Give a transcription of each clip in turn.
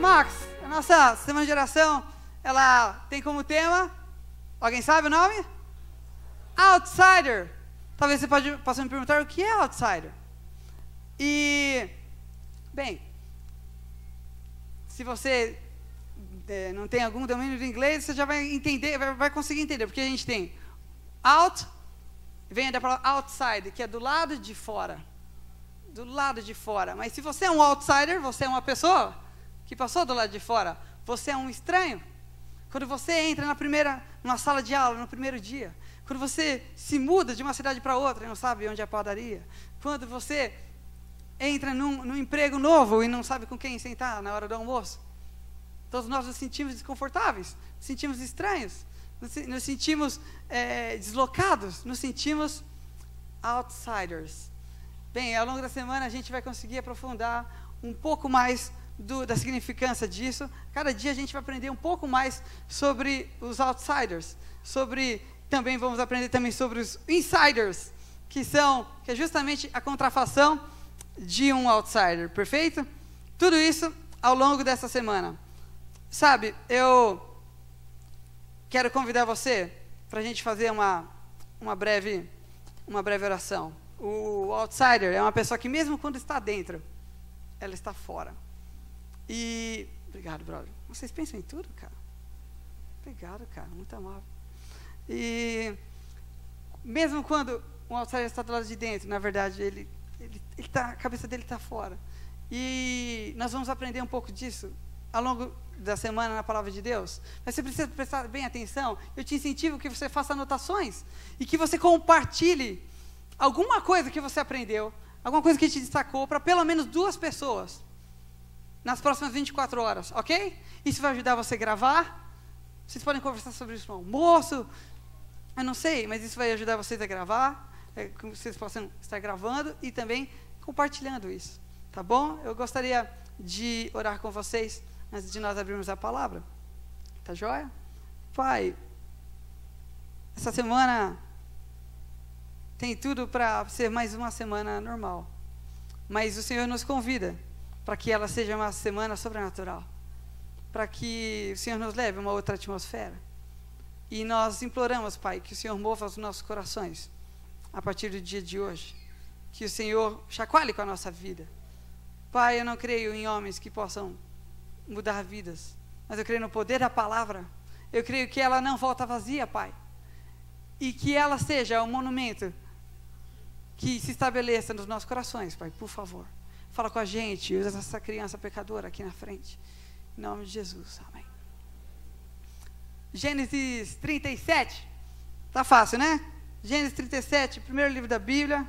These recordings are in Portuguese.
Max, a nossa semana de oração, ela tem como tema, alguém sabe o nome? Outsider. Talvez você pode, possa me perguntar o que é outsider. E, bem, se você é, não tem algum domínio do inglês, você já vai entender, vai, vai conseguir entender, porque a gente tem out, vem da palavra outside, que é do lado de fora. Do lado de fora. Mas se você é um outsider, você é uma pessoa que passou do lado de fora. Você é um estranho. Quando você entra na primeira, numa sala de aula, no primeiro dia. Quando você se muda de uma cidade para outra e não sabe onde é a padaria. Quando você entra num, num emprego novo e não sabe com quem sentar na hora do almoço. Todos nós nos sentimos desconfortáveis, nos sentimos estranhos, nos, nos sentimos é, deslocados, nos sentimos outsiders. Bem, ao longo da semana a gente vai conseguir aprofundar um pouco mais do, da significância disso. Cada dia a gente vai aprender um pouco mais sobre os outsiders, sobre também vamos aprender também sobre os insiders, que são que é justamente a contrafação de um outsider, perfeito? Tudo isso ao longo dessa semana. Sabe, eu quero convidar você para a gente fazer uma, uma, breve, uma breve oração. O outsider é uma pessoa que, mesmo quando está dentro, ela está fora. E. Obrigado, brother. Vocês pensam em tudo, cara? Obrigado, cara. Muito amável. E. Mesmo quando o outsider está do lado de dentro, na verdade, ele, ele, ele tá, a cabeça dele está fora. E nós vamos aprender um pouco disso ao longo da semana na palavra de Deus. Mas você precisa prestar bem atenção. Eu te incentivo que você faça anotações e que você compartilhe alguma coisa que você aprendeu, alguma coisa que te destacou para pelo menos duas pessoas nas próximas 24 horas, ok? Isso vai ajudar você a gravar. Vocês podem conversar sobre isso no almoço. Eu não sei, mas isso vai ajudar vocês a gravar. É, vocês possam estar gravando e também compartilhando isso. Tá bom? Eu gostaria de orar com vocês antes de nós abrirmos a palavra. Tá joia? Pai, essa semana tem tudo para ser mais uma semana normal. Mas o Senhor nos convida para que ela seja uma semana sobrenatural. Para que o Senhor nos leve a uma outra atmosfera. E nós imploramos, Pai, que o Senhor mova os nossos corações a partir do dia de hoje. Que o Senhor chacoalhe com a nossa vida. Pai, eu não creio em homens que possam mudar vidas. Mas eu creio no poder da palavra. Eu creio que ela não volta vazia, Pai. E que ela seja um monumento que se estabeleça nos nossos corações, Pai, por favor. Fala com a gente, usa essa criança pecadora aqui na frente. Em nome de Jesus, amém. Gênesis 37. Tá fácil, né? Gênesis 37, primeiro livro da Bíblia.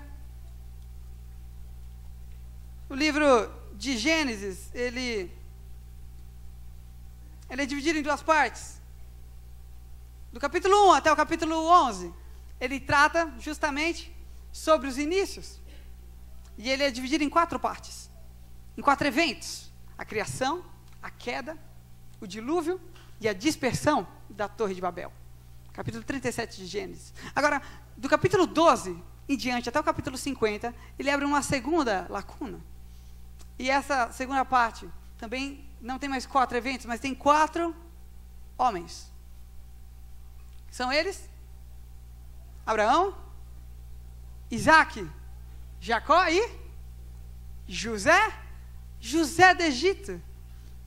O livro de Gênesis, ele ele é dividido em duas partes. Do capítulo 1 até o capítulo 11, ele trata justamente sobre os inícios. E ele é dividido em quatro partes, em quatro eventos: a criação, a queda, o dilúvio e a dispersão da Torre de Babel. Capítulo 37 de Gênesis. Agora, do capítulo 12 em diante até o capítulo 50, ele abre uma segunda lacuna. E essa segunda parte também não tem mais quatro eventos, mas tem quatro homens. São eles? Abraão, Isaac, Jacó e José, José do Egito.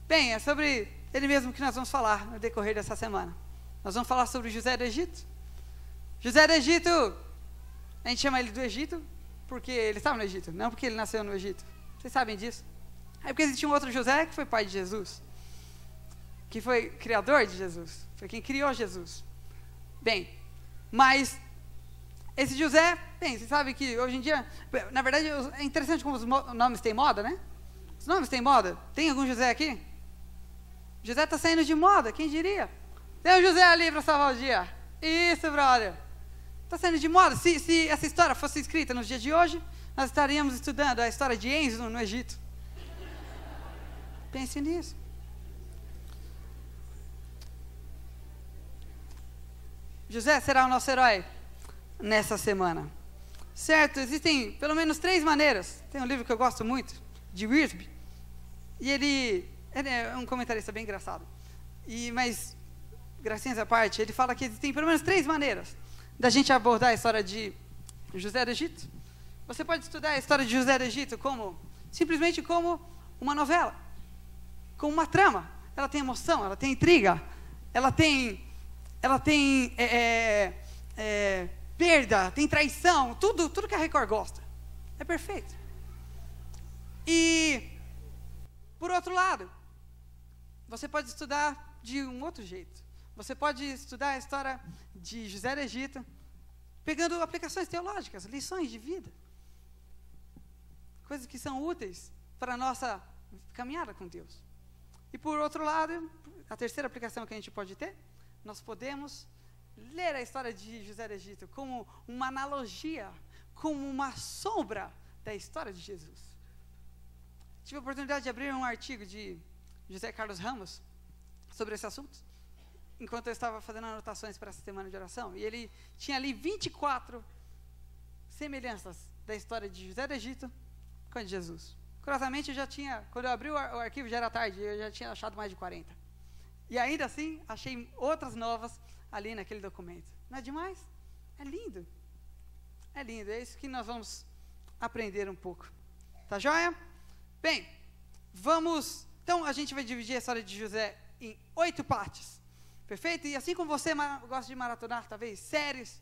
Bem, é sobre ele mesmo que nós vamos falar no decorrer dessa semana. Nós vamos falar sobre José do Egito. José do Egito, a gente chama ele do Egito porque ele estava no Egito, não porque ele nasceu no Egito. Vocês sabem disso? É porque existia um outro José que foi pai de Jesus, que foi criador de Jesus, foi quem criou Jesus. Bem, mas esse José, bem, você sabe que hoje em dia, na verdade, é interessante como os nomes têm moda, né? Os nomes têm moda. Tem algum José aqui? José está saindo de moda, quem diria? Tem um José ali para salvar o dia. Isso, brother. Está saindo de moda. Se, se, essa história fosse escrita nos dias de hoje, nós estaríamos estudando a história de Enzo no Egito. Pense nisso. José será o nosso herói nessa semana. Certo? Existem pelo menos três maneiras. Tem um livro que eu gosto muito, de Wiersbe, e ele ele é um comentarista bem engraçado. E, mas, gracinhas à parte, ele fala que existem pelo menos três maneiras da gente abordar a história de José do Egito. Você pode estudar a história de José do Egito como simplesmente como uma novela, como uma trama. Ela tem emoção, ela tem intriga, ela tem, ela tem é, é, é, perda, tem traição, tudo, tudo que a Record gosta. É perfeito. E por outro lado, você pode estudar de um outro jeito. Você pode estudar a história de José do Egito, pegando aplicações teológicas, lições de vida. Coisas que são úteis para a nossa caminhada com Deus. E por outro lado, a terceira aplicação que a gente pode ter, nós podemos ler a história de José do Egito como uma analogia, como uma sombra da história de Jesus. Tive a oportunidade de abrir um artigo de José Carlos Ramos sobre esse assunto, enquanto eu estava fazendo anotações para essa semana de oração, e ele tinha ali 24 semelhanças da história de José do Egito com a de Jesus. Curiosamente, eu já tinha, quando eu abri o, ar, o arquivo, já era tarde, eu já tinha achado mais de 40. E ainda assim, achei outras novas ali naquele documento. Não é demais? É lindo. É lindo. É isso que nós vamos aprender um pouco. Tá joia? Bem, vamos. Então, a gente vai dividir a história de José em oito partes. Perfeito? E assim como você gosta de maratonar, talvez, séries,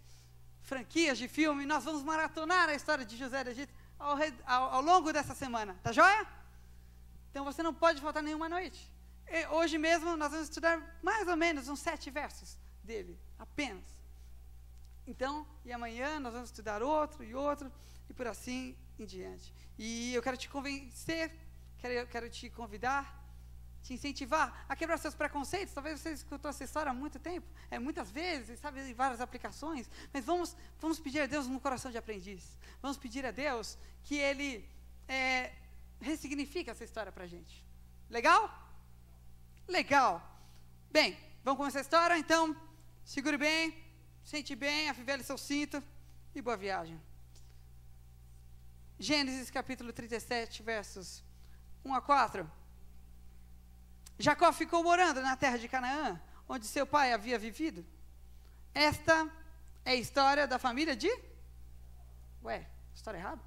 franquias de filme, nós vamos maratonar a história de José do Egito ao, ao, ao longo dessa semana. Tá joia? Então você não pode faltar nenhuma noite. E hoje mesmo nós vamos estudar mais ou menos uns sete versos dele, apenas. Então, e amanhã nós vamos estudar outro e outro, e por assim em diante. E eu quero te convencer, quero, quero te convidar te incentivar a quebrar seus preconceitos. Talvez você escutou essa história há muito tempo, é, muitas vezes, sabe, em várias aplicações. Mas vamos, vamos pedir a Deus um coração de aprendiz. Vamos pedir a Deus que Ele é, ressignifique essa história para a gente. Legal? Legal. Bem, vamos começar a história? Então, segure bem, sente bem, afivele seu cinto e boa viagem. Gênesis capítulo 37, versos 1 a 4. Jacó ficou morando na terra de Canaã, onde seu pai havia vivido. Esta é a história da família de. Ué, história errada?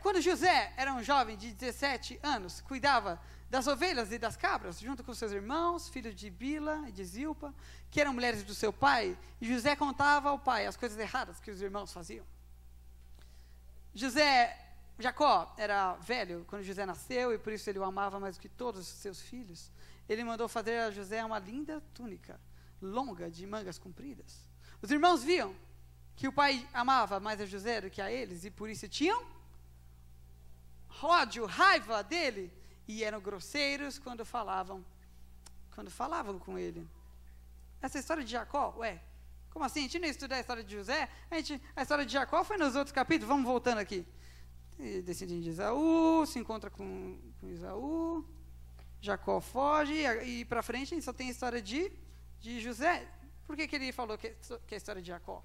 Quando José era um jovem de 17 anos, cuidava das ovelhas e das cabras, junto com seus irmãos, filhos de Bila e de Zilpa, que eram mulheres do seu pai, e José contava ao pai as coisas erradas que os irmãos faziam. José Jacó era velho quando José nasceu e por isso ele o amava mais do que todos os seus filhos. Ele mandou fazer a José uma linda túnica, longa, de mangas compridas. Os irmãos viam que o pai amava mais a José do que a eles e por isso tinham ódio, raiva dele e eram grosseiros quando falavam quando falavam com ele. Essa história de Jacó, ué, como assim? A gente não estudar a história de José? A, gente, a história de Jacó foi nos outros capítulos, vamos voltando aqui descendente de Isaú, se encontra com, com Isaú, Jacó foge, e, e para frente a gente só tem a história de, de José. Por que, que ele falou que, que é a história de Jacó?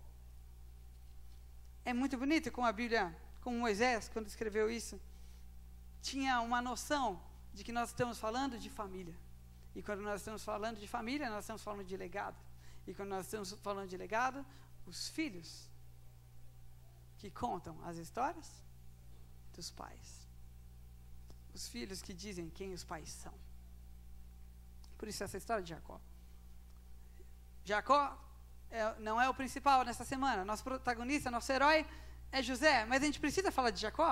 É muito bonito como a Bíblia, como Moisés, quando escreveu isso, tinha uma noção de que nós estamos falando de família. E quando nós estamos falando de família, nós estamos falando de legado. E quando nós estamos falando de legado, os filhos que contam as histórias dos pais. Os filhos que dizem quem os pais são. Por isso essa história de Jacó. Jacó é, não é o principal nessa semana. Nosso protagonista, nosso herói é José. Mas a gente precisa falar de Jacó.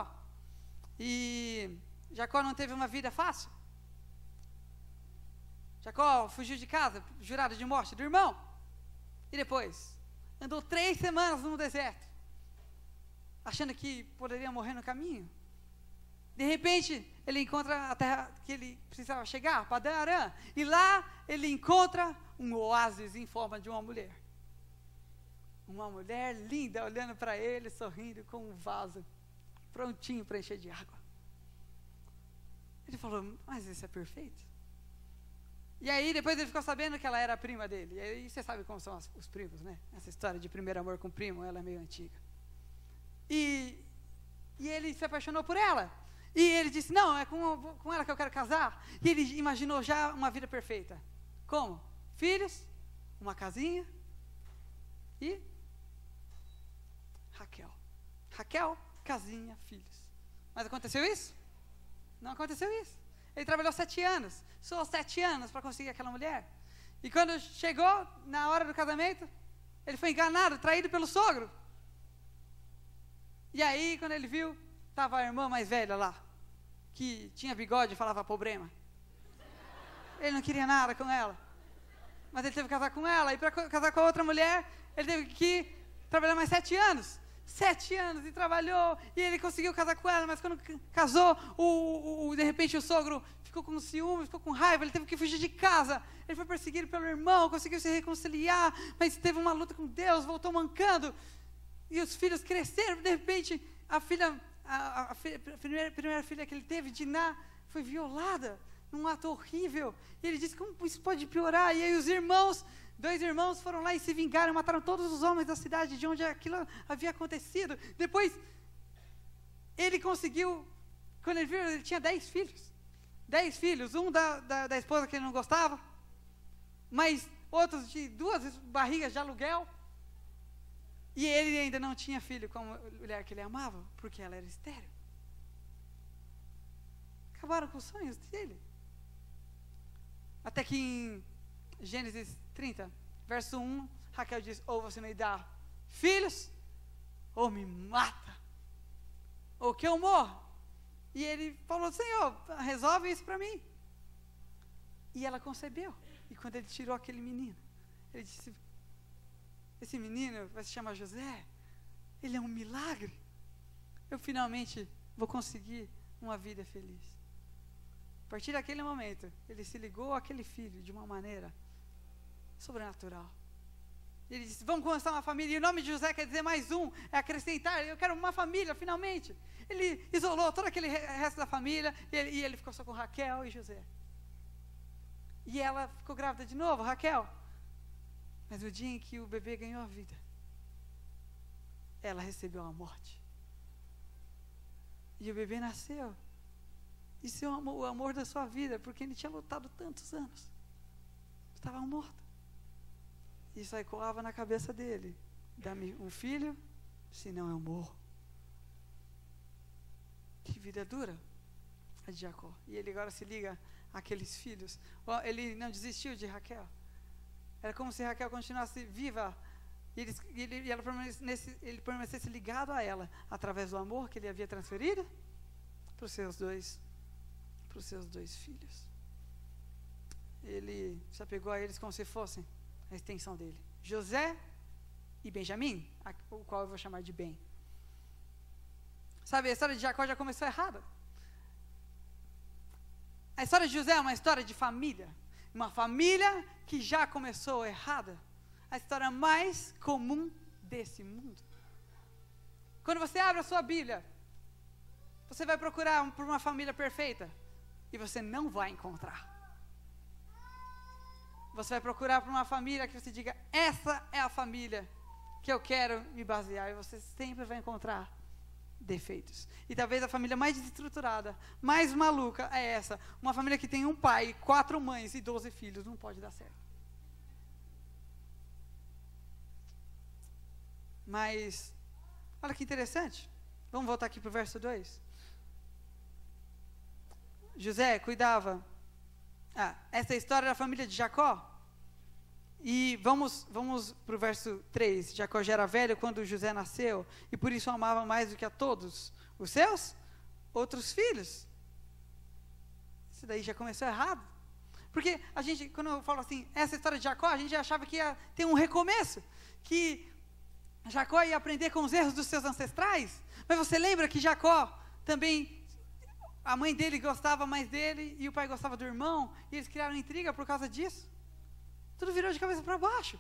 E Jacó não teve uma vida fácil. Jacó fugiu de casa, jurado de morte do irmão. E depois, andou três semanas no deserto, achando que poderia morrer no caminho. De repente, ele encontra a terra que ele precisava chegar, Padã Arã, e lá ele encontra um oásis em forma de uma mulher. Uma mulher linda olhando para ele, sorrindo com um vaso prontinho para encher de água. Ele falou: Mas isso é perfeito. E aí, depois ele ficou sabendo que ela era prima dele. E aí, você sabe como são as, os primos, né? Essa história de primeiro amor com primo, ela é meio antiga. E, e ele se apaixonou por ela. E ele disse: Não, é com, com ela que eu quero casar. E ele imaginou já uma vida perfeita. Como? Filhos, uma casinha e Raquel. Raquel, casinha, filhos. Mas aconteceu isso? Não aconteceu isso. Ele trabalhou sete anos, só sete anos para conseguir aquela mulher. E quando chegou na hora do casamento, ele foi enganado, traído pelo sogro. E aí, quando ele viu, estava a irmã mais velha lá, que tinha bigode e falava problema. Ele não queria nada com ela. Mas ele teve que casar com ela. E para casar com a outra mulher, ele teve que trabalhar mais sete anos. Sete anos e trabalhou. E ele conseguiu casar com ela. Mas quando casou, o, o, de repente o sogro ficou com ciúme, ficou com raiva. Ele teve que fugir de casa. Ele foi perseguido pelo irmão, conseguiu se reconciliar. Mas teve uma luta com Deus, voltou mancando. E os filhos cresceram. De repente, a filha, a, a, a, primeira, a primeira filha que ele teve, Diná, foi violada num ato horrível. E ele disse: Como isso pode piorar? E aí os irmãos, dois irmãos, foram lá e se vingaram, mataram todos os homens da cidade de onde aquilo havia acontecido. Depois, ele conseguiu, quando ele viu, ele tinha dez filhos. Dez filhos, um da, da, da esposa que ele não gostava, mas outros de duas barrigas de aluguel. E ele ainda não tinha filho com a mulher que ele amava, porque ela era estéril. Acabaram com os sonhos dele. Até que em Gênesis 30, verso 1, Raquel diz: Ou você me dá filhos, ou me mata, ou que eu morro. E ele falou: Senhor, resolve isso para mim. E ela concebeu. E quando ele tirou aquele menino, ele disse: Esse menino vai se chamar José. Ele é um milagre. Eu finalmente vou conseguir uma vida feliz. A partir daquele momento, ele se ligou àquele filho de uma maneira sobrenatural. Ele disse: Vamos começar uma família. E o nome de José quer dizer mais um, é acrescentar. Eu quero uma família, finalmente. Ele isolou todo aquele resto da família e ele, e ele ficou só com Raquel e José. E ela ficou grávida de novo, Raquel. Mas no dia em que o bebê ganhou a vida, ela recebeu a morte. E o bebê nasceu. Isso é o amor, o amor da sua vida, porque ele tinha lutado tantos anos. Estava morto. Isso aí colava na cabeça dele. Dá-me um filho, senão eu morro. Que vida dura a de Jacó. E ele agora se liga àqueles filhos. Ele não desistiu de Raquel. Era como se Raquel continuasse viva. E ele, ele, ela permanecesse, ele permanecesse ligado a ela através do amor que ele havia transferido para os seus dois para os seus dois filhos. Ele se apegou a eles como se fossem a extensão dele. José e Benjamim, o qual eu vou chamar de bem. Sabe, a história de Jacó já começou errada. A história de José é uma história de família. Uma família que já começou errada. A história mais comum desse mundo. Quando você abre a sua Bíblia, você vai procurar por uma família perfeita e você não vai encontrar. Você vai procurar por uma família que você diga: essa é a família que eu quero me basear, e você sempre vai encontrar defeitos. E talvez a família mais desestruturada, mais maluca é essa: uma família que tem um pai, quatro mães e doze filhos. Não pode dar certo. Mas, olha que interessante. Vamos voltar aqui para o verso 2. José cuidava. Ah, essa é história da família de Jacó. E vamos, vamos para o verso 3. Jacó já era velho quando José nasceu, e por isso amava mais do que a todos os seus outros filhos. Isso daí já começou errado. Porque a gente, quando eu falo assim, essa história de Jacó, a gente achava que ia ter um recomeço, que Jacó ia aprender com os erros dos seus ancestrais. Mas você lembra que Jacó também a mãe dele gostava mais dele e o pai gostava do irmão, e eles criaram intriga por causa disso. Tudo virou de cabeça para baixo.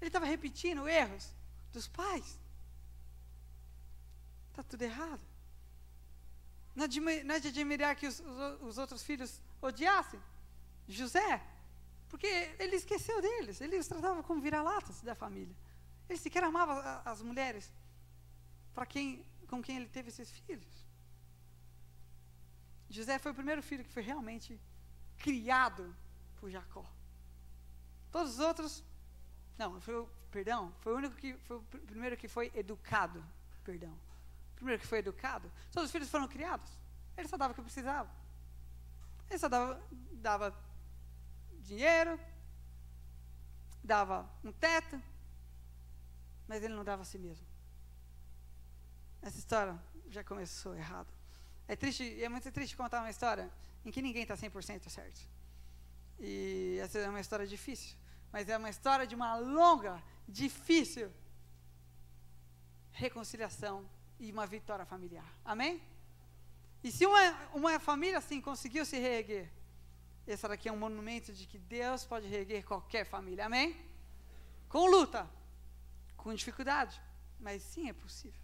Ele estava repetindo erros dos pais. Está tudo errado. Não é de admirar que os, os, os outros filhos odiassem José, porque ele esqueceu deles, ele os tratava como vira-latas da família. Ele sequer amava as mulheres para quem, com quem ele teve esses filhos. José foi o primeiro filho que foi realmente criado por Jacó. Todos os outros, não, foi perdão, foi o único que foi o primeiro que foi educado, perdão. O primeiro que foi educado. Todos os filhos foram criados. Ele só dava o que precisava. Ele só dava, dava dinheiro, dava um teto, mas ele não dava a si mesmo. Essa história já começou errado. É triste, é muito triste contar uma história em que ninguém está 100% certo. E essa é uma história difícil, mas é uma história de uma longa, difícil reconciliação e uma vitória familiar. Amém? E se uma, uma família assim conseguiu se reerguer, esse daqui é um monumento de que Deus pode reerguer qualquer família. Amém? Com luta, com dificuldade, mas sim é possível.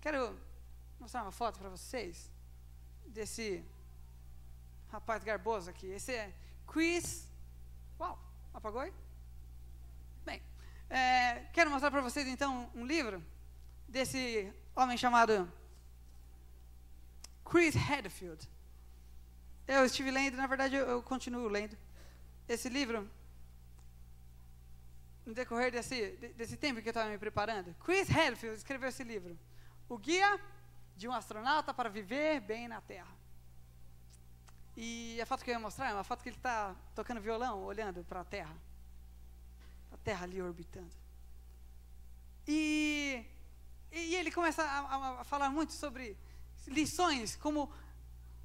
Quero mostrar uma foto para vocês desse rapaz garboso aqui. Esse é Chris. Uau, apagou aí? Bem, é, quero mostrar para vocês então um livro desse homem chamado Chris Hadfield. Eu estive lendo, na verdade eu, eu continuo lendo esse livro no decorrer desse, desse tempo que eu estava me preparando. Chris Hadfield escreveu esse livro, O Guia de um Astronauta para Viver Bem na Terra. E a foto que eu ia mostrar é uma foto que ele está tocando violão, olhando para a Terra. A Terra ali orbitando. E, e ele começa a, a falar muito sobre lições, como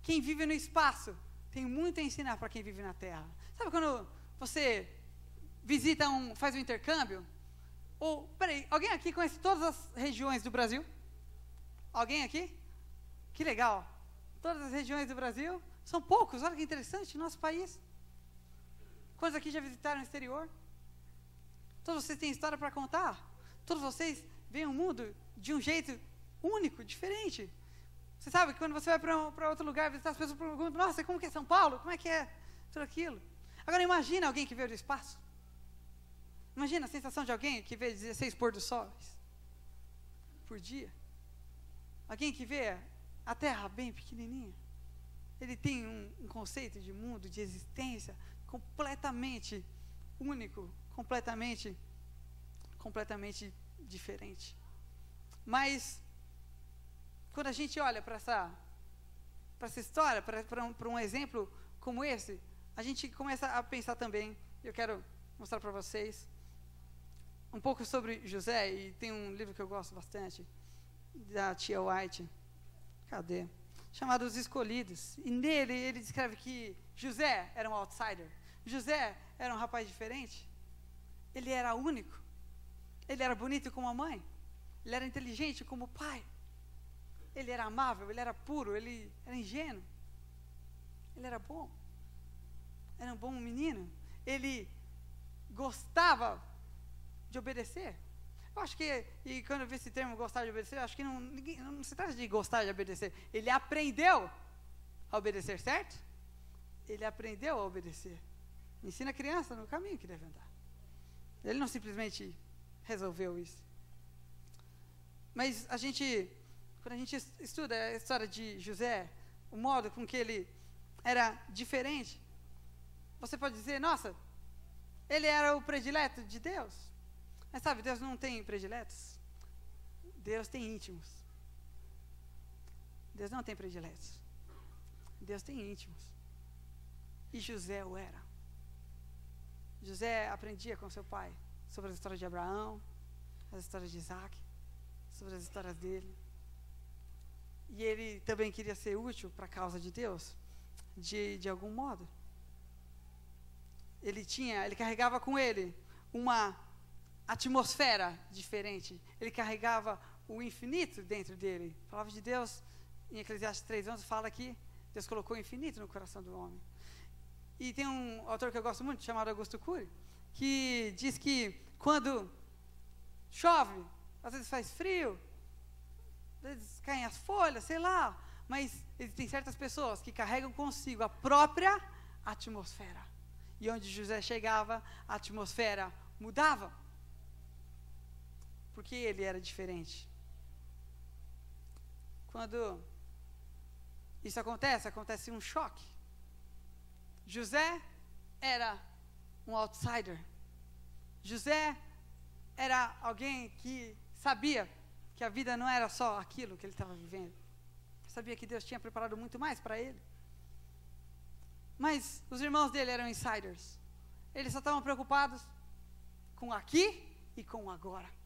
quem vive no espaço tem muito a ensinar para quem vive na Terra. Sabe quando você visita um, faz um intercâmbio? Ou, peraí, alguém aqui conhece todas as regiões do Brasil? Alguém aqui? Que legal. Todas as regiões do Brasil? São poucos, olha que interessante, nosso país. Quantos aqui já visitaram o exterior? Todos vocês têm história para contar. Todos vocês veem o mundo de um jeito único, diferente. Você sabe que quando você vai para outro lugar visitar, as pessoas perguntam: Nossa, como que é São Paulo? Como é que é tudo aquilo? Agora imagina alguém que veio do espaço. Imagina a sensação de alguém que vê 16 pôr do sol por dia. Alguém que vê a Terra bem pequenininha. Ele tem um, um conceito de mundo, de existência completamente único, completamente, completamente diferente. Mas quando a gente olha para essa, para essa história, para um, exemplo como esse, a gente começa a pensar também. Eu quero mostrar para vocês um pouco sobre José e tem um livro que eu gosto bastante da tia White. Cadê? Chamado Os Escolhidos. E nele ele descreve que José era um outsider. José era um rapaz diferente. Ele era único. Ele era bonito como a mãe. Ele era inteligente como o pai. Ele era amável, ele era puro, ele era ingênuo. Ele era bom. Era um bom menino. Ele gostava de obedecer. Eu acho que, e quando eu vi esse termo gostar de obedecer, acho que não, ninguém, não se trata de gostar de obedecer. Ele aprendeu a obedecer, certo? Ele aprendeu a obedecer. Ensina a criança no caminho que deve andar. Ele não simplesmente resolveu isso. Mas a gente quando a gente estuda a história de José, o modo com que ele era diferente, você pode dizer, nossa, ele era o predileto de Deus. Mas sabe, Deus não tem prediletos. Deus tem íntimos. Deus não tem prediletos. Deus tem íntimos. E José o era. José aprendia com seu pai sobre as histórias de Abraão, as histórias de Isaac, sobre as histórias dele. E ele também queria ser útil para a causa de Deus, de, de algum modo. Ele tinha, ele carregava com ele uma atmosfera diferente. Ele carregava o infinito dentro dele. A palavra de Deus, em Eclesiastes 3:11 fala que Deus colocou o infinito no coração do homem. E tem um autor que eu gosto muito, chamado Augusto Cury, que diz que quando chove, às vezes faz frio, às vezes caem as folhas, sei lá, mas existem certas pessoas que carregam consigo a própria atmosfera. E onde José chegava, a atmosfera mudava. Porque ele era diferente. Quando isso acontece, acontece um choque. José era um outsider. José era alguém que sabia que a vida não era só aquilo que ele estava vivendo. Sabia que Deus tinha preparado muito mais para ele. Mas os irmãos dele eram insiders. Eles só estavam preocupados com aqui e com agora.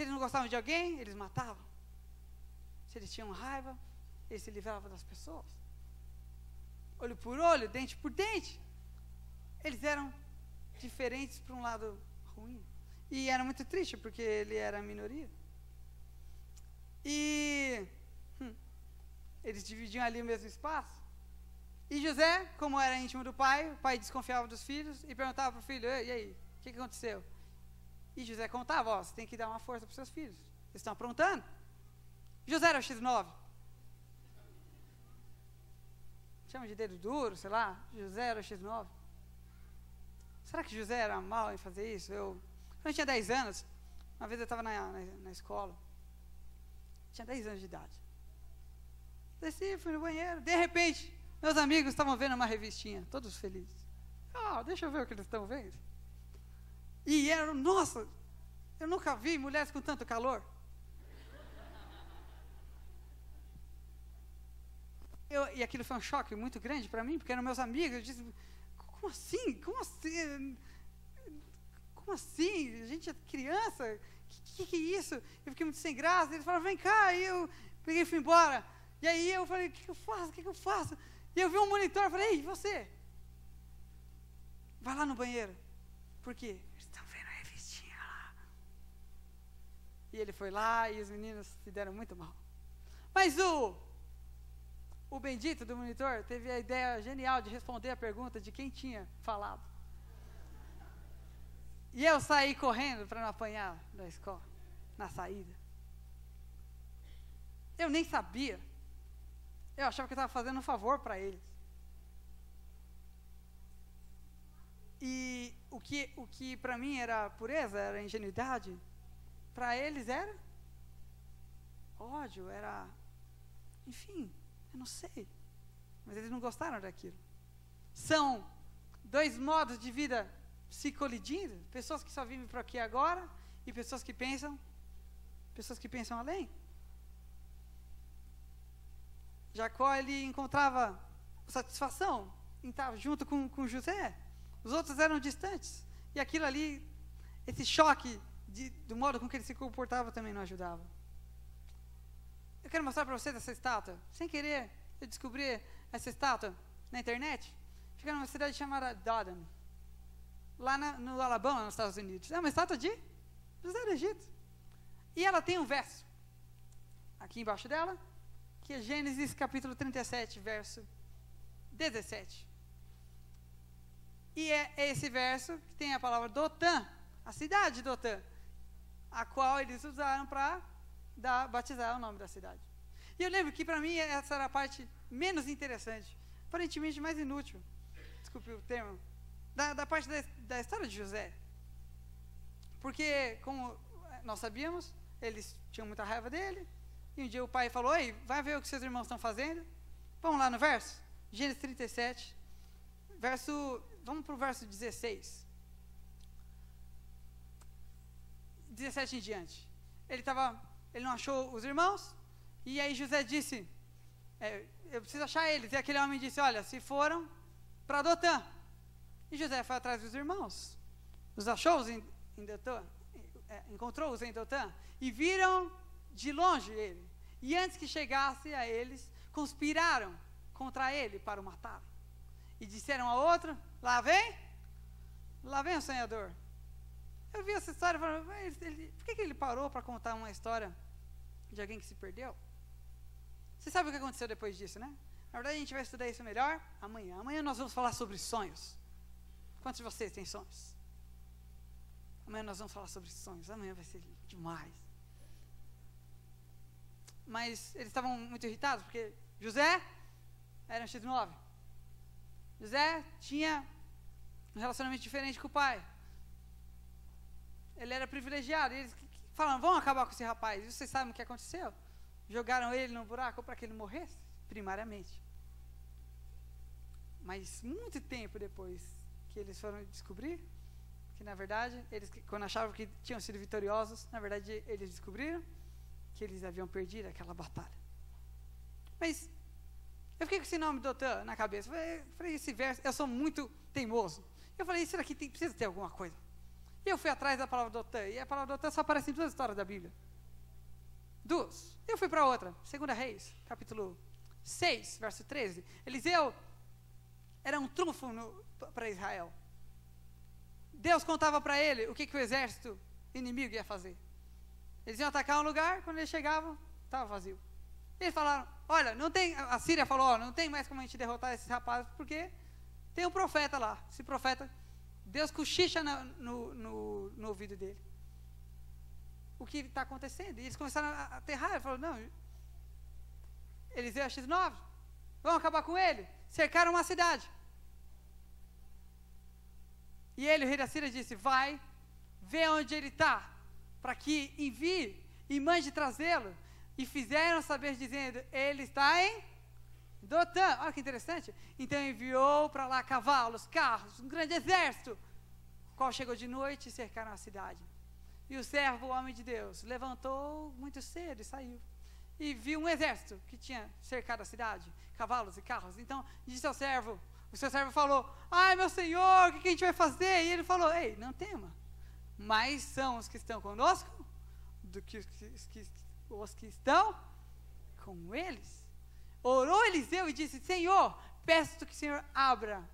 Se eles não gostavam de alguém, eles matavam. Se eles tinham raiva, eles se livravam das pessoas. Olho por olho, dente por dente. Eles eram diferentes para um lado ruim. E era muito triste, porque ele era a minoria. E hum, eles dividiam ali o mesmo espaço. E José, como era íntimo do pai, o pai desconfiava dos filhos e perguntava para o filho: e aí, o que, que aconteceu? E José contava: ó, você tem que dar uma força para os seus filhos. Eles estão aprontando. José era o X9. Chama de dedo duro, sei lá. José era o X9. Será que José era mal em fazer isso? Eu, quando eu tinha 10 anos, uma vez eu estava na, na, na escola. Tinha 10 anos de idade. Desci, fui no banheiro. De repente, meus amigos estavam vendo uma revistinha, todos felizes. Ah, deixa eu ver o que eles estão vendo. E eram, nossa, eu nunca vi mulheres com tanto calor. Eu, e aquilo foi um choque muito grande para mim, porque eram meus amigos. Eu disse, como assim? Como assim? Como assim? A gente é criança? O que, que, é isso? Eu fiquei muito sem graça. Eles falaram, vem cá. E eu peguei e fui embora. E aí eu falei, o que, que eu faço? O que, que eu faço? E eu vi um monitor, eu falei, ei, você? Vai lá no banheiro. Por quê? Eles estão vendo a revistinha lá. E ele foi lá e os meninos se deram muito mal. Mas o, o bendito do monitor teve a ideia genial de responder a pergunta de quem tinha falado. E eu saí correndo para não apanhar da escola, na saída. Eu nem sabia eu achava que eu estava fazendo um favor para eles. E o que, o que para mim era pureza, era ingenuidade, para eles era ódio, era. Enfim, eu não sei. Mas eles não gostaram daquilo. São dois modos de vida se colidindo: pessoas que só vivem para aqui agora e pessoas que pensam, pessoas que pensam além. Jacó ele encontrava satisfação em estar junto com, com José. Os outros eram distantes. E aquilo ali, esse choque de, do modo com que ele se comportava também não ajudava. Eu quero mostrar para vocês essa estátua. Sem querer, eu descobri essa estátua na internet. Fica numa cidade chamada Dothan, lá na, no Alabama, nos Estados Unidos. É uma estátua de José do Egito. E ela tem um verso aqui embaixo dela, que é Gênesis capítulo 37, verso 17. E é esse verso que tem a palavra Dotã, a cidade de Dotã, a qual eles usaram para batizar o nome da cidade. E eu lembro que para mim essa era a parte menos interessante, aparentemente mais inútil, desculpe o termo, da, da parte da, da história de José. Porque, como nós sabíamos, eles tinham muita raiva dele, e um dia o pai falou: Oi, vai ver o que seus irmãos estão fazendo? Vamos lá no verso? Gênesis 37, verso. Vamos para o verso 16. 17 em diante. Ele estava. Ele não achou os irmãos. E aí José disse: é, Eu preciso achar eles. E aquele homem disse: Olha, se foram para Dotã. E José foi atrás dos irmãos. Os achou em, em Dotã. É, encontrou-os em Dotã. E viram de longe ele. E antes que chegasse a eles, conspiraram contra ele para o matar. E disseram a outro: Lá vem, lá vem o sonhador. Eu vi essa história e falei: ele, por que, que ele parou para contar uma história de alguém que se perdeu? Você sabe o que aconteceu depois disso, né? Na verdade, a gente vai estudar isso melhor amanhã. Amanhã nós vamos falar sobre sonhos. Quantos de vocês têm sonhos? Amanhã nós vamos falar sobre sonhos. Amanhã vai ser demais mas eles estavam muito irritados, porque José era um X9. José tinha um relacionamento diferente com o pai. Ele era privilegiado. E eles falaram, vamos acabar com esse rapaz. E vocês sabem o que aconteceu? Jogaram ele no buraco para que ele morresse. primariamente. Mas muito tempo depois que eles foram descobrir que na verdade, eles quando achavam que tinham sido vitoriosos, na verdade eles descobriram que eles haviam perdido aquela batalha. Mas eu fiquei com esse nome do Otan na cabeça. Eu falei, esse verso, eu sou muito teimoso. Eu falei, isso aqui tem, precisa ter alguma coisa. E eu fui atrás da palavra do Otan, e a palavra do Otan só aparece em duas histórias da Bíblia. Duas. Eu fui para outra, Segunda Reis, capítulo 6, verso 13. Eliseu era um trunfo para Israel. Deus contava para ele o que, que o exército inimigo ia fazer. Eles iam atacar um lugar, quando eles chegavam, estava vazio. Eles falaram: Olha, não tem. A Síria falou: ó, Não tem mais como a gente derrotar esses rapazes, porque tem um profeta lá. Esse profeta, Deus cochicha no, no, no, ouvido dele. O que está acontecendo? E eles começaram a aterrar. Ele falou: Não, Eliseu X9, vamos acabar com ele. Cercaram uma cidade. E ele, o rei da Síria, disse: Vai, vê onde ele está, para que envie e mande trazê-lo. E fizeram saber, dizendo: Ele está em Dotã. Olha que interessante. Então enviou para lá cavalos, carros, um grande exército. Qual chegou de noite e cercaram a cidade. E o servo, o homem de Deus, levantou muito cedo e saiu. E viu um exército que tinha cercado a cidade, cavalos e carros. Então disse ao servo: o seu servo falou: Ai, meu senhor, o que a gente vai fazer? E ele falou: Ei, não tema. Mais são os que estão conosco do que os que, os que estão com eles. Orou Eliseu e disse: Senhor, peço que o Senhor abra,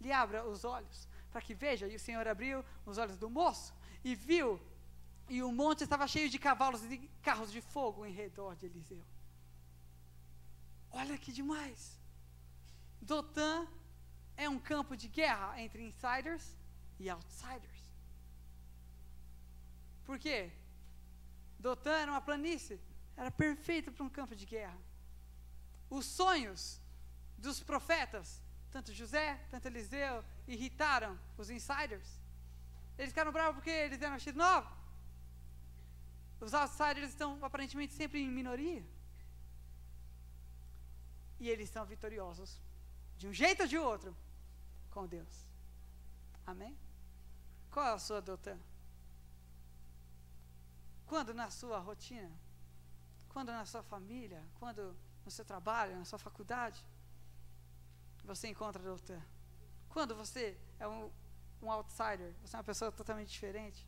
lhe abra os olhos, para que veja. E o Senhor abriu os olhos do moço e viu, e o monte estava cheio de cavalos e carros de fogo em redor de Eliseu. Olha que demais. Dotan é um campo de guerra entre insiders e outsiders. Por quê? Dotan era uma planície, era perfeita para um campo de guerra. Os sonhos dos profetas, tanto José, tanto Eliseu, irritaram os insiders. Eles ficaram bravos porque eles eram X9. Os outsiders estão aparentemente sempre em minoria. E eles são vitoriosos, de um jeito ou de outro, com Deus. Amém? Qual é a sua doutrina? Quando na sua rotina, quando na sua família, quando no seu trabalho, na sua faculdade, você encontra a doutrina? Quando você é um, um outsider, você é uma pessoa totalmente diferente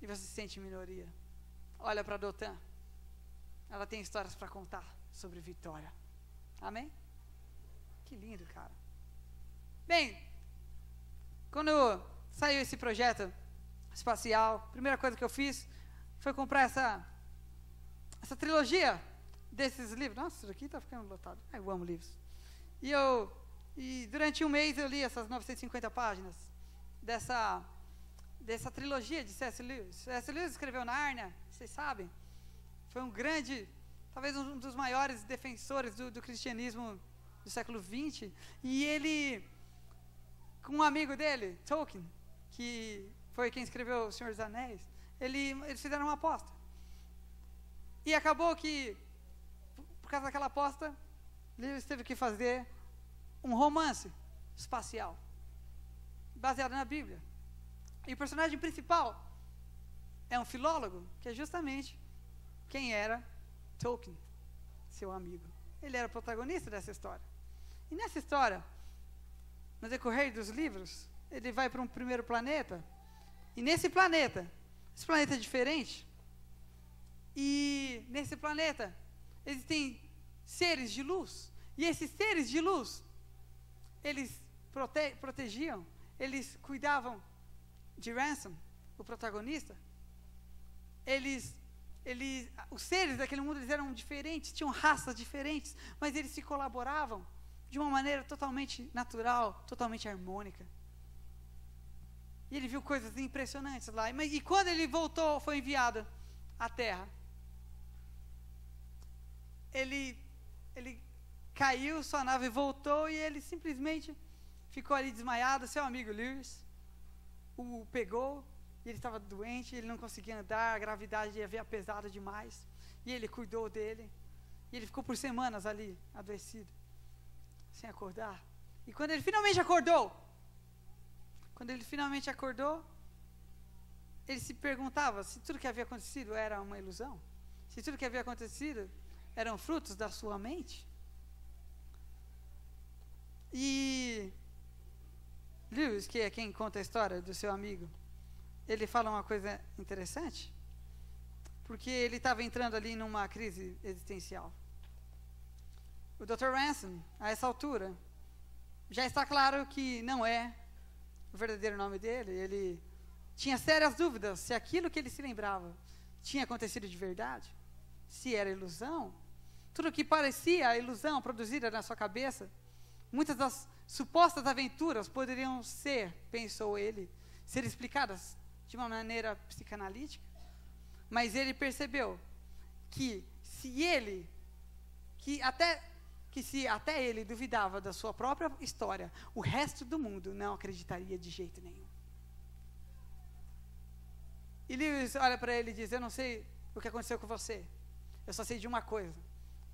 e você se sente minoria, olha para a doutrina. Ela tem histórias para contar sobre vitória. Amém? Que lindo, cara. Bem, quando saiu esse projeto espacial, a primeira coisa que eu fiz foi comprar essa, essa trilogia desses livros. Nossa, isso aqui está ficando lotado. Eu amo livros. E eu, e durante um mês eu li essas 950 páginas dessa, dessa trilogia de C.S. Lewis. C.S. Lewis escreveu Nárnia, vocês sabem. Foi um grande, talvez um dos maiores defensores do, do cristianismo do século XX. E ele com um amigo dele, Tolkien, que foi quem escreveu O Senhor dos Anéis, ele, eles fizeram uma aposta. E acabou que, causa daquela aposta, Lewis teve que fazer um romance espacial, baseado na Bíblia. E o personagem principal é um filólogo, que é justamente quem era Tolkien, seu amigo. Ele era o protagonista dessa história. E nessa história, no decorrer dos livros, ele vai para um primeiro planeta. E nesse planeta, esse planeta é diferente. E nesse planeta existem seres de luz. E esses seres de luz, eles prote protegiam, eles cuidavam de Ransom, o protagonista. Eles, eles, os seres daquele mundo eles eram diferentes, tinham raças diferentes, mas eles se colaboravam de uma maneira totalmente natural, totalmente harmônica. E ele viu coisas impressionantes lá. E quando ele voltou, foi enviado à Terra, ele, ele caiu, sua nave voltou e ele simplesmente ficou ali desmaiado. Seu amigo Lewis o pegou e ele estava doente, ele não conseguia andar, a gravidade havia pesado demais. E ele cuidou dele. E ele ficou por semanas ali, adoecido, sem acordar. E quando ele finalmente acordou, quando ele finalmente acordou, ele se perguntava se tudo que havia acontecido era uma ilusão, se tudo que havia acontecido eram frutos da sua mente. E Lewis, que é quem conta a história do seu amigo, ele fala uma coisa interessante, porque ele estava entrando ali numa crise existencial. O Dr. Ransom, a essa altura, já está claro que não é o verdadeiro nome dele. Ele tinha sérias dúvidas se aquilo que ele se lembrava tinha acontecido de verdade, se era ilusão. Tudo que parecia ilusão produzida na sua cabeça, muitas das supostas aventuras poderiam ser, pensou ele, ser explicadas de uma maneira psicanalítica. Mas ele percebeu que se ele, que até que se até ele duvidava da sua própria história, o resto do mundo não acreditaria de jeito nenhum. E Lewis olha para ele e diz: Eu não sei o que aconteceu com você, eu só sei de uma coisa: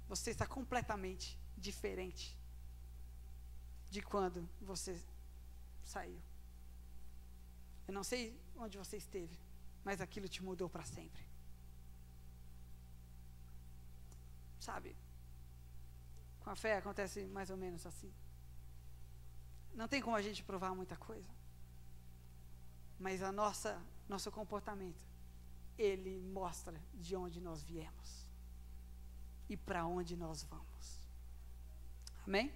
você está completamente diferente de quando você saiu. Eu não sei onde você esteve, mas aquilo te mudou para sempre. Sabe? Com a fé acontece mais ou menos assim. Não tem como a gente provar muita coisa. Mas a nossa nosso comportamento ele mostra de onde nós viemos e para onde nós vamos. Amém?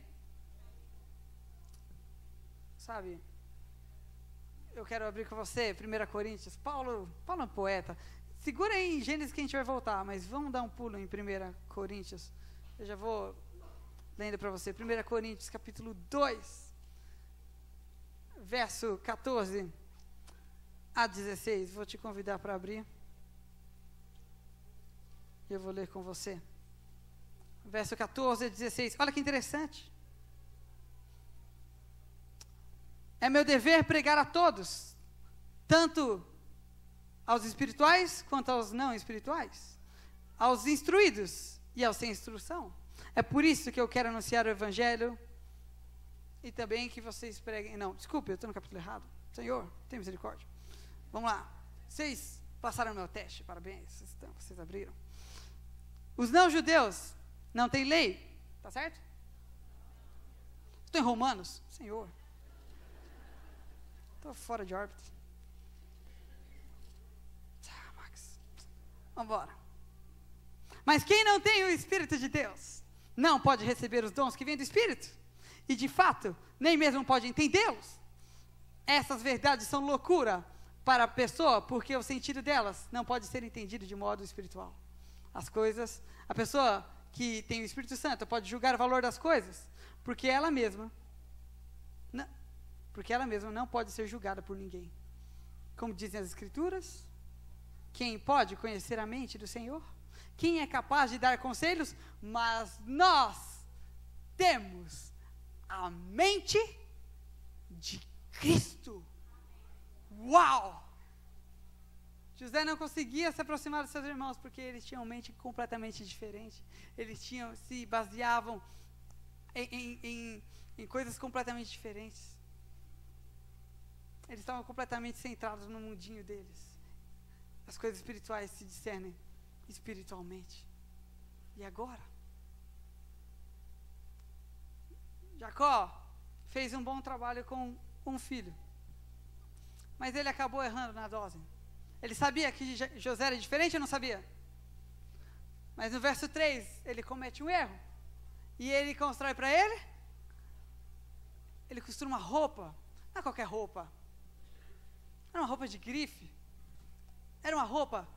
Sabe? Eu quero abrir com você 1 Coríntios. Paulo, Paulo é um poeta. Segura aí em Gênesis que a gente vai voltar, mas vamos dar um pulo em 1 Coríntios. Eu já vou lendo para você. 1 Coríntios, capítulo 2, verso 14 a 16. Vou te convidar para abrir. Eu vou ler com você. Verso 14 a 16. Olha que interessante. É meu dever pregar a todos, tanto aos espirituais quanto aos não espirituais, aos instruídos e aos sem instrução. É por isso que eu quero anunciar o evangelho e também que vocês preguem. Não, desculpe, eu estou no capítulo errado. Senhor, tem misericórdia. Vamos lá. Vocês passaram meu teste, parabéns. Vocês, estão, vocês abriram. Os não-judeus não têm lei, tá certo? Estou em Romanos, Senhor. Estou fora de órbita. Ah, Max. Vamos embora. Mas quem não tem o Espírito de Deus, não pode receber os dons que vêm do Espírito. E de fato, nem mesmo pode entendê-los. Essas verdades são loucura para a pessoa, porque o sentido delas não pode ser entendido de modo espiritual. As coisas, a pessoa que tem o Espírito Santo pode julgar o valor das coisas, porque ela mesma, não, porque ela mesma não pode ser julgada por ninguém. Como dizem as Escrituras, quem pode conhecer a mente do Senhor? Quem é capaz de dar conselhos? Mas nós temos a mente de Cristo. Uau! José não conseguia se aproximar dos seus irmãos porque eles tinham mente completamente diferente. Eles tinham, se baseavam em, em, em, em coisas completamente diferentes. Eles estavam completamente centrados no mundinho deles. As coisas espirituais se discernem espiritualmente. E agora? Jacó fez um bom trabalho com um filho. Mas ele acabou errando na dose. Ele sabia que José era diferente ou não sabia? Mas no verso 3, ele comete um erro. E ele constrói para ele? Ele costura uma roupa. Não é qualquer roupa. Era uma roupa de grife. Era uma roupa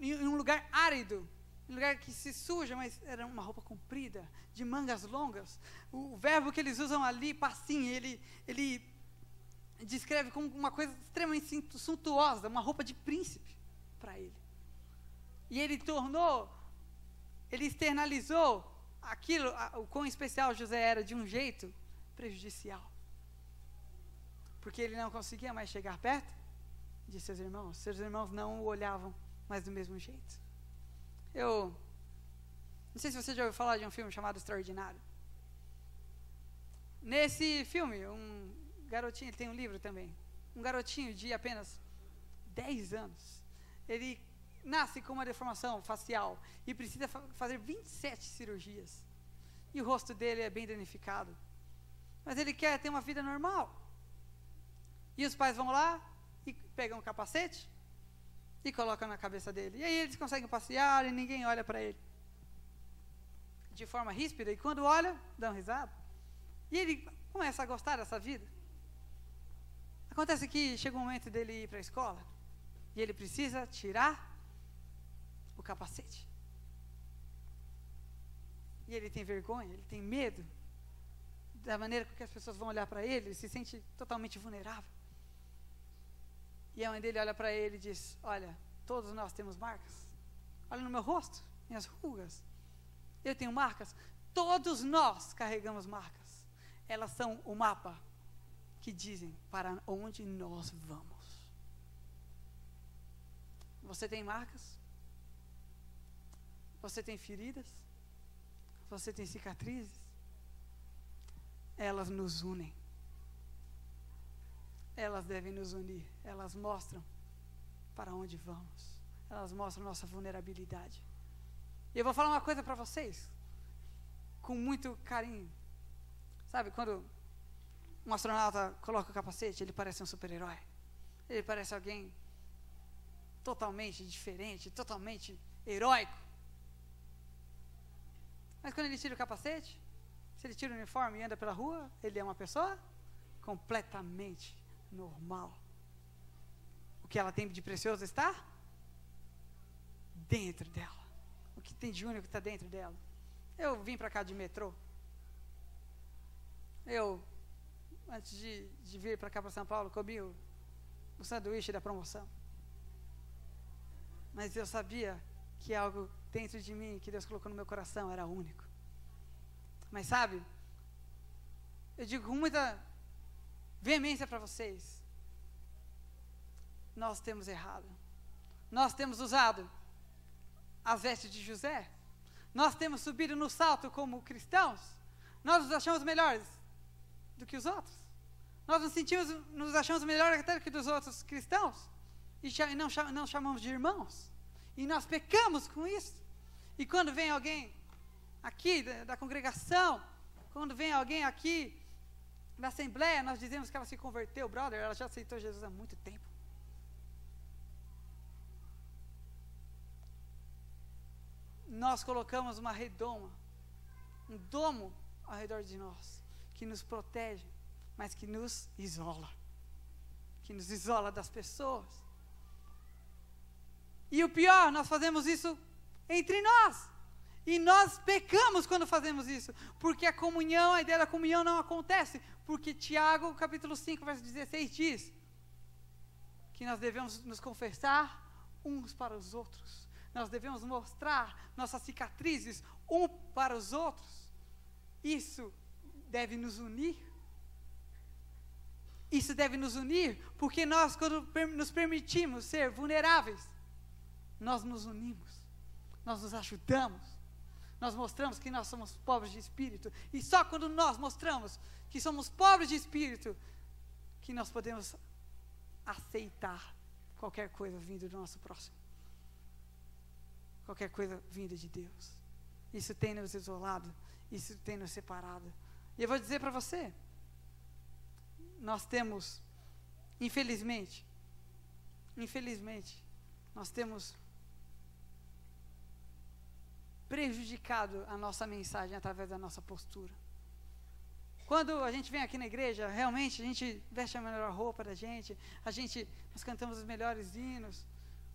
em um lugar árido, um lugar que se suja, mas era uma roupa comprida, de mangas longas. O, verbo que eles usam ali, passim, ele, ele descreve como uma coisa extremamente suntuosa, uma roupa de príncipe para ele. E ele tornou, ele externalizou aquilo, o quão especial José era de um jeito prejudicial. Porque ele não conseguia mais chegar perto de seus irmãos. Seus irmãos não o olhavam mais do mesmo jeito. Eu Não sei se você já ouviu falar de um filme chamado Extraordinário. Nesse filme, um garotinho, tem um livro também. Um garotinho de apenas 10 anos. Ele nasce com uma deformação facial e precisa fa fazer 27 cirurgias. E o rosto dele é bem danificado. Mas ele quer ter uma vida normal. E os pais vão lá e pegam o capacete e colocam na cabeça dele. E aí eles conseguem passear e ninguém olha para ele. De forma ríspida, e quando olha, dão risada. E ele começa a gostar dessa vida. Acontece que chega o momento dele ir para a escola e ele precisa tirar o capacete. E ele tem vergonha, ele tem medo da maneira com que as pessoas vão olhar para ele, ele se sente totalmente vulnerável. E a mãe dele olha para ele e diz: Olha, todos nós temos marcas. Olha no meu rosto, minhas rugas. Eu tenho marcas. Todos nós carregamos marcas. Elas são o mapa que dizem para onde nós vamos. Você tem marcas? Você tem feridas? Você tem cicatrizes? Elas nos unem. Elas devem nos unir. Elas mostram para onde vamos. Elas mostram nossa vulnerabilidade. E eu vou falar uma coisa para vocês, com muito carinho. Sabe, quando um astronauta coloca o capacete, ele parece um super-herói. Ele parece alguém totalmente diferente, totalmente heróico. Mas quando ele tira o capacete, se ele tira o uniforme e anda pela rua, ele é uma pessoa completamente normal. O que ela tem de precioso está dentro dela. O que tem de único está dentro dela. Eu vim para cá de metrô. Eu, antes de, de vir para cá para São Paulo, comi o, o sanduíche da promoção. Mas eu sabia que algo dentro de mim, que Deus colocou no meu coração, era único. Mas sabe, eu digo com muita veemência para vocês: nós temos errado. Nós temos usado as vestes de José. Nós temos subido no salto como cristãos. Nós nos achamos melhores do que os outros. Nós nos sentimos, nos achamos melhores até que dos outros cristãos e não, não chamamos de irmãos. E nós pecamos com isso. E quando vem alguém aqui da, da congregação, quando vem alguém aqui da assembleia, nós dizemos que ela se converteu, brother, ela já aceitou Jesus há muito tempo. Nós colocamos uma redoma, um domo ao redor de nós, que nos protege, mas que nos isola. Que nos isola das pessoas. E o pior, nós fazemos isso entre nós. E nós pecamos quando fazemos isso, porque a comunhão, a ideia da comunhão não acontece, porque Tiago, capítulo 5, verso 16 diz que nós devemos nos confessar uns para os outros. Nós devemos mostrar nossas cicatrizes um para os outros. Isso deve nos unir. Isso deve nos unir, porque nós, quando nos permitimos ser vulneráveis, nós nos unimos, nós nos ajudamos, nós mostramos que nós somos pobres de espírito, e só quando nós mostramos que somos pobres de espírito, que nós podemos aceitar qualquer coisa vindo do nosso próximo, qualquer coisa vinda de Deus. Isso tem nos isolado, isso tem nos separado. E eu vou dizer para você, nós temos, infelizmente, infelizmente, nós temos prejudicado a nossa mensagem através da nossa postura. Quando a gente vem aqui na igreja, realmente a gente veste a melhor roupa da gente, a gente, nós cantamos os melhores hinos.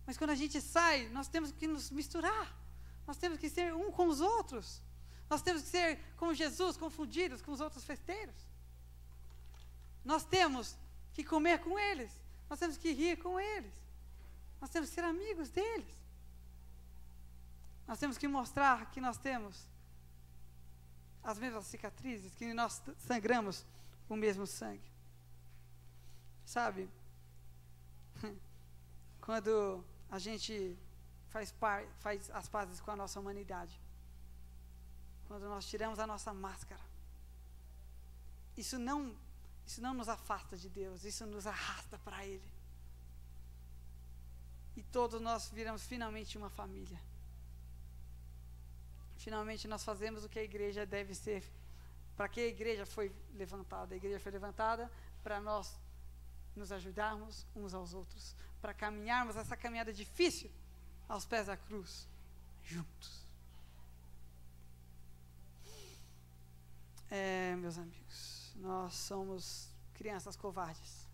Mas quando a gente sai, nós temos que nos misturar. Nós temos que ser um com os outros. Nós temos que ser como Jesus, confundidos com os outros festeiros. Nós temos que comer com eles. Nós temos que rir com eles. Nós temos que ser amigos deles. Nós temos que mostrar que nós temos as mesmas cicatrizes, que nós sangramos o mesmo sangue. Sabe? Quando a gente faz, par, faz as pazes com a nossa humanidade, quando nós tiramos a nossa máscara. Isso não, isso não nos afasta de Deus, isso nos arrasta para Ele. E todos nós viramos finalmente uma família. Finalmente nós fazemos o que a igreja deve ser. Para que a igreja foi levantada? A igreja foi levantada para nós nos ajudarmos uns aos outros, para caminharmos essa caminhada difícil aos pés da cruz, juntos. É, meus amigos, nós somos crianças covardes.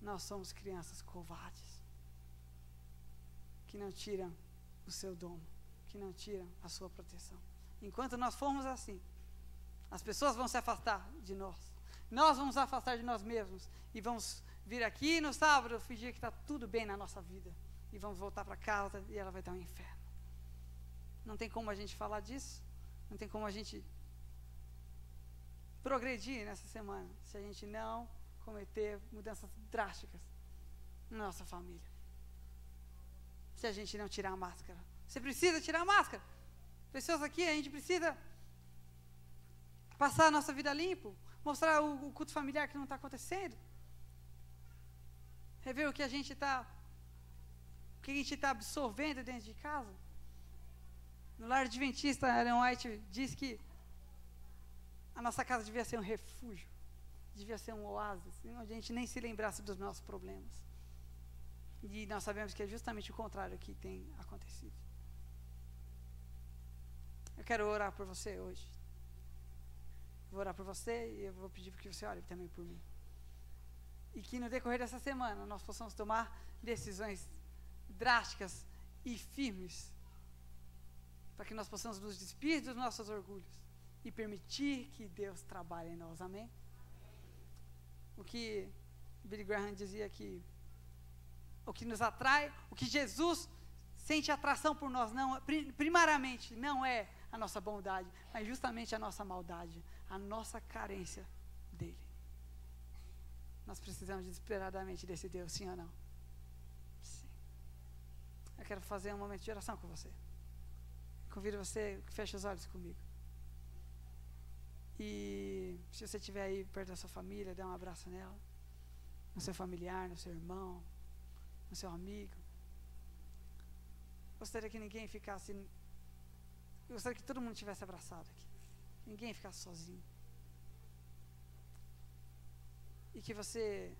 Nós somos crianças covardes que não tiram o seu dom, que não tiram a sua proteção. Enquanto nós formos assim, as pessoas vão se afastar de nós. Nós vamos afastar de nós mesmos e vamos vir aqui no sábado fingir que está tudo bem na nossa vida e vamos voltar para casa e ela vai estar um inferno. Não tem como a gente falar disso, não tem como a gente progredir nessa semana se a gente não cometer mudanças drásticas na nossa família. Se a gente não tirar a máscara. Você precisa tirar a máscara. Pessoas aqui, a gente precisa passar a nossa vida limpo, mostrar o, o culto familiar que não está acontecendo, rever o que a gente está, o que a gente está absorvendo dentro de casa. No lar adventista, Ellen White diz que a nossa casa devia ser um refúgio, devia ser um oásis, onde a gente nem se lembrasse dos nossos problemas. E nós sabemos que é justamente o contrário que tem acontecido. Eu quero orar por você hoje. Vou orar por você e eu vou pedir que você ore também por mim. E que no decorrer dessa semana nós possamos tomar decisões drásticas e firmes para que nós possamos nos despir dos nossos orgulhos e permitir que Deus trabalhe em nós. Amém? O que Billy Graham dizia que o que nos atrai, o que Jesus sente atração por nós, não, primariamente, não é a nossa bondade, mas justamente a nossa maldade, a nossa carência dele. Nós precisamos desesperadamente desse Deus, sim ou não? Sim. Eu quero fazer um momento de oração com você. Convido você que feche os olhos comigo. E se você estiver aí perto da sua família, dê um abraço nela. No seu familiar, no seu irmão, no seu amigo. Gostaria que ninguém ficasse gostaria que todo mundo tivesse abraçado aqui. Ninguém ficasse sozinho. E que você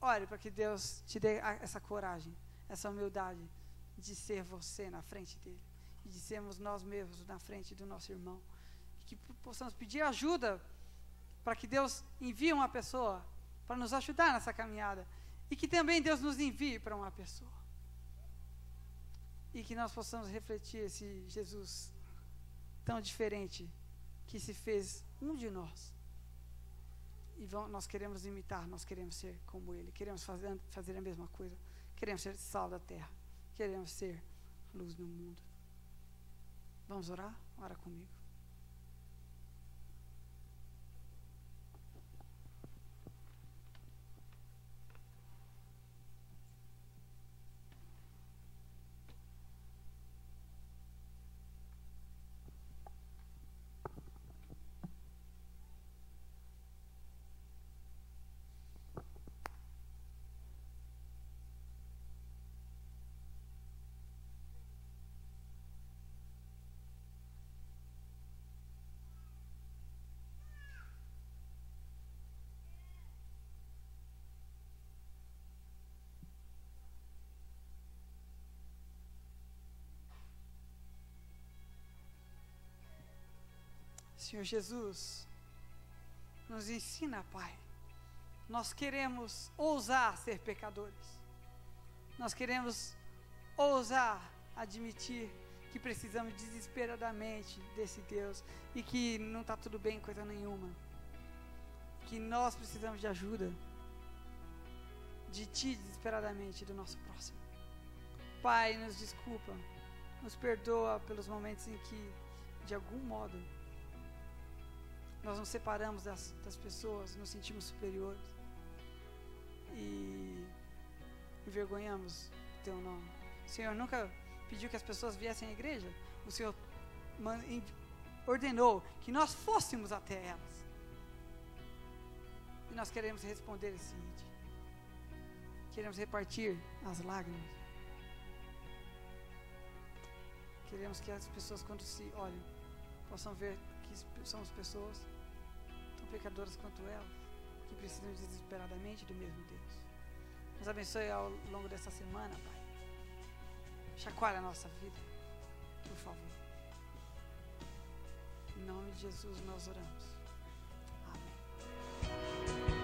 ore para que Deus te dê essa coragem, essa humildade de ser você na frente dele. E de sermos nós mesmos na frente do nosso irmão. Que possamos pedir ajuda para que Deus envie uma pessoa para nos ajudar nessa caminhada. E que também Deus nos envie para uma pessoa. E que nós possamos refletir esse Jesus tão diferente que se fez um de nós. E vão, nós queremos imitar, nós queremos ser como Ele, queremos fazer, fazer a mesma coisa, queremos ser sal da terra, queremos ser luz no mundo. Vamos orar? Ora comigo. Senhor Jesus, nos ensina, Pai. Nós queremos ousar ser pecadores. Nós queremos ousar admitir que precisamos desesperadamente desse Deus e que não está tudo bem coisa nenhuma. Que nós precisamos de ajuda de Ti desesperadamente do nosso próximo. Pai, nos desculpa, nos perdoa pelos momentos em que, de algum modo, nós nos separamos das, das pessoas, nos sentimos superiores e envergonhamos o teu nome. O Senhor nunca pediu que as pessoas viessem à igreja, o Senhor ordenou que nós fôssemos até elas. E nós queremos responder esse id. Queremos repartir as lágrimas. Queremos que as pessoas, quando se olhem, possam ver que somos pessoas tão pecadoras quanto elas, que precisam desesperadamente do mesmo Deus. Nos abençoe ao longo dessa semana, Pai. Chacoalha a nossa vida, por favor. Em nome de Jesus nós oramos. Amém.